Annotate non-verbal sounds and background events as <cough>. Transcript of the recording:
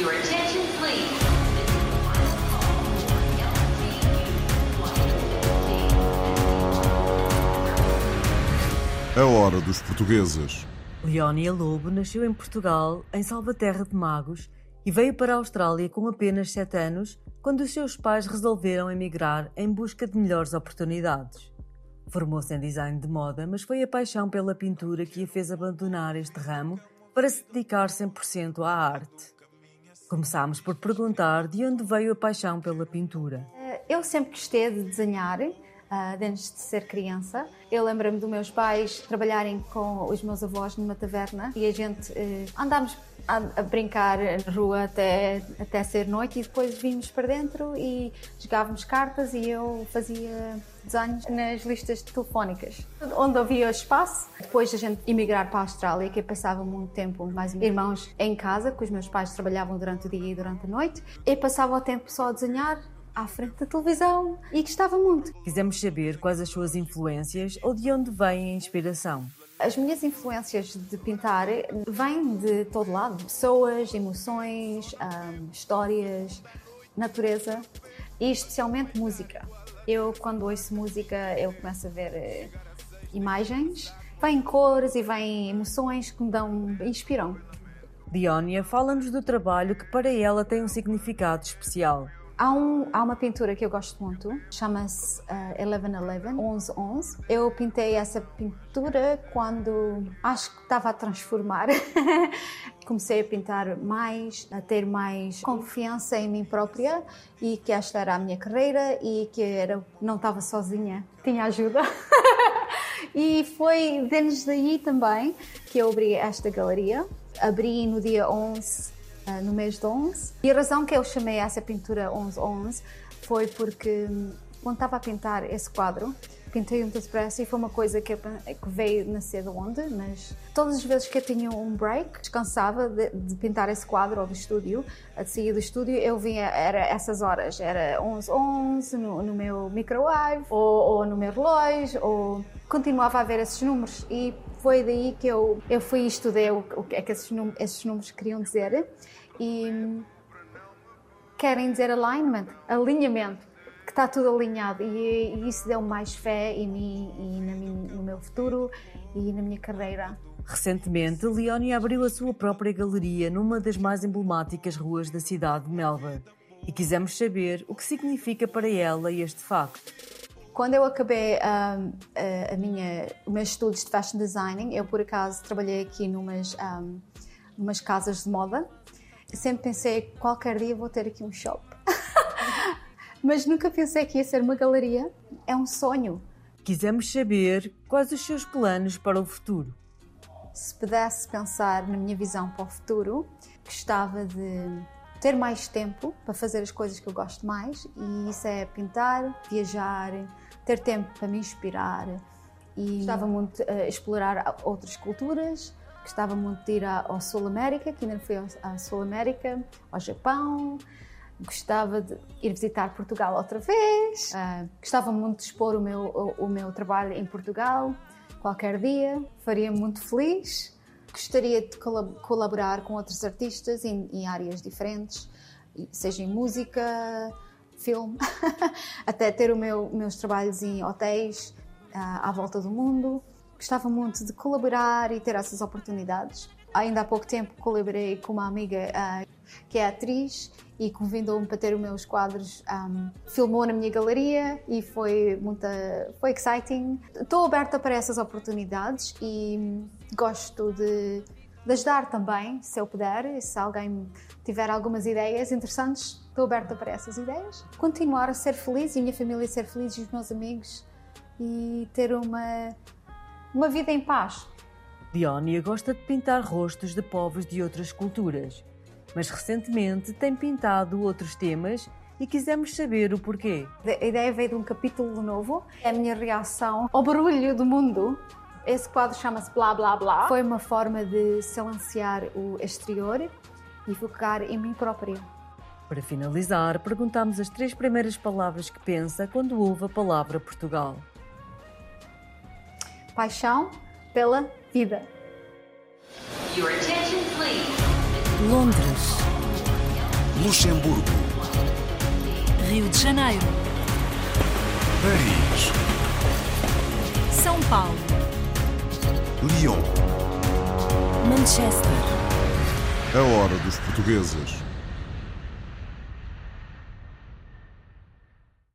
Your attention, please. A hora dos portugueses. Leónia Lobo nasceu em Portugal, em Salvaterra de Magos, e veio para a Austrália com apenas 7 anos, quando os seus pais resolveram emigrar em busca de melhores oportunidades. Formou-se em design de moda, mas foi a paixão pela pintura que a fez abandonar este ramo para se dedicar 100% à arte. Começámos por perguntar de onde veio a paixão pela pintura. Eu sempre gostei de desenhar, ah, desde de ser criança. Eu lembro-me dos meus pais trabalharem com os meus avós numa taverna e a gente eh, andámos a, a brincar na rua até, até ser noite e depois vimos para dentro e jogávamos cartas e eu fazia desenhos nas listas telefónicas, onde havia espaço. Depois a gente emigrar para a Austrália, que eu passava muito tempo, mais irmãos, em casa, que os meus pais trabalhavam durante o dia e durante a noite. Eu passava o tempo só a desenhar à frente da televisão e gostava muito. Quisemos saber quais as suas influências ou de onde vem a inspiração. As minhas influências de pintar vêm de todo lado. Pessoas, emoções, ahm, histórias, natureza e especialmente música. Eu, quando ouço música, eu começo a ver eh, imagens. Vêm cores e vêm emoções que me dão, inspiram. Leónia fala-nos do trabalho que para ela tem um significado especial. Há, um- há uma pintura que eu gosto muito, chama-se uh, 1111, 1111. Eu pintei essa pintura quando acho que estava a transformar. <laughs> Comecei a pintar mais, a ter mais confiança em mim própria e que esta era a minha carreira e que era, não estava sozinha, tinha ajuda. <laughs> E foi desde daí também que eu abri esta galeria. Abri no dia 11, ah, no mês de 11. E a razão que eu chamei essa pintura 1111 foi porque hum, quando estava a pintar esse quadro, pintei muito depressa e foi uma coisa que, que veio nascer de onde, mas todas as vezes que eu tinha um break, descansava de, de pintar esse quadro ou do estúdio, a sair do estúdio, eu vinha, era essas horas, era 11, 11 no, no meu microwave ou, ou no meu relógio, ou continuava a ver esses números e foi daí que eu, eu fui e estudei o, que é que esses, esses números queriam dizer e querem dizer alignment, alinhamento, que está tudo alinhado e, e isso deu mais fé em mim e na min- no meu futuro e na minha carreira. Recentemente, Leónia abriu a sua própria galeria numa das mais emblemáticas ruas da cidade de Melbourne. E quisemos saber o que significa para ela este facto. Quando eu acabei a, a minha, os meus estudos de fashion designing, eu por acaso trabalhei aqui numas, numas casas de moda. Sempre pensei que qualquer dia vou ter aqui um shop. <laughs> Mas nunca pensei que ia ser uma galeria. É um sonho. Quisemos saber quais os seus planos para o futuro. Se pudesse pensar na minha visão para o futuro, gostava de ter mais tempo para fazer as coisas que eu gosto mais e isso é pintar, viajar, ter tempo para me inspirar e gostava muito de explorar outras culturas, gostava muito de ir ao Sul América, que ainda não fui ao- Sul América, ao Japão, gostava de ir visitar Portugal outra vez, ah, gostava muito de expor o meu, o, o meu trabalho em Portugal. Qualquer dia, faria muito feliz. Gostaria de colab- colaborar com outros artistas em, em áreas diferentes, seja em música, filme, <laughs> até ter o meu, meus trabalhos em hotéis ah, à volta do mundo. Gostava muito de colaborar e ter essas oportunidades. Ainda há pouco tempo colaborei com uma amiga ah, que é atriz e convidou-me para ter os meus quadros. um, filmou na minha galeria e foi muito foi exciting. Estou aberta para essas oportunidades e gosto de, de ajudar também, se eu puder. e Se alguém tiver algumas ideias interessantes, estou aberta para essas ideias. Continuar a ser feliz e a minha família ser feliz e os meus amigos e ter uma, uma vida em paz. Leónia gosta de pintar rostos de povos de outras culturas, mas recentemente tem pintado outros temas e quisemos saber o porquê. A ideia veio de um capítulo novo. É a minha reação ao barulho do mundo. Esse quadro chama-se Blá Blá Blá. Foi uma forma de silenciar o exterior e focar em mim própria. Para finalizar, perguntamos as três primeiras palavras que pensa quando ouve a palavra Portugal. Paixão pela vida. Your attention, please. Londres, Luxemburgo, Rio de Janeiro, Paris, São Paulo, Lyon. Manchester, A hora dos portugueses.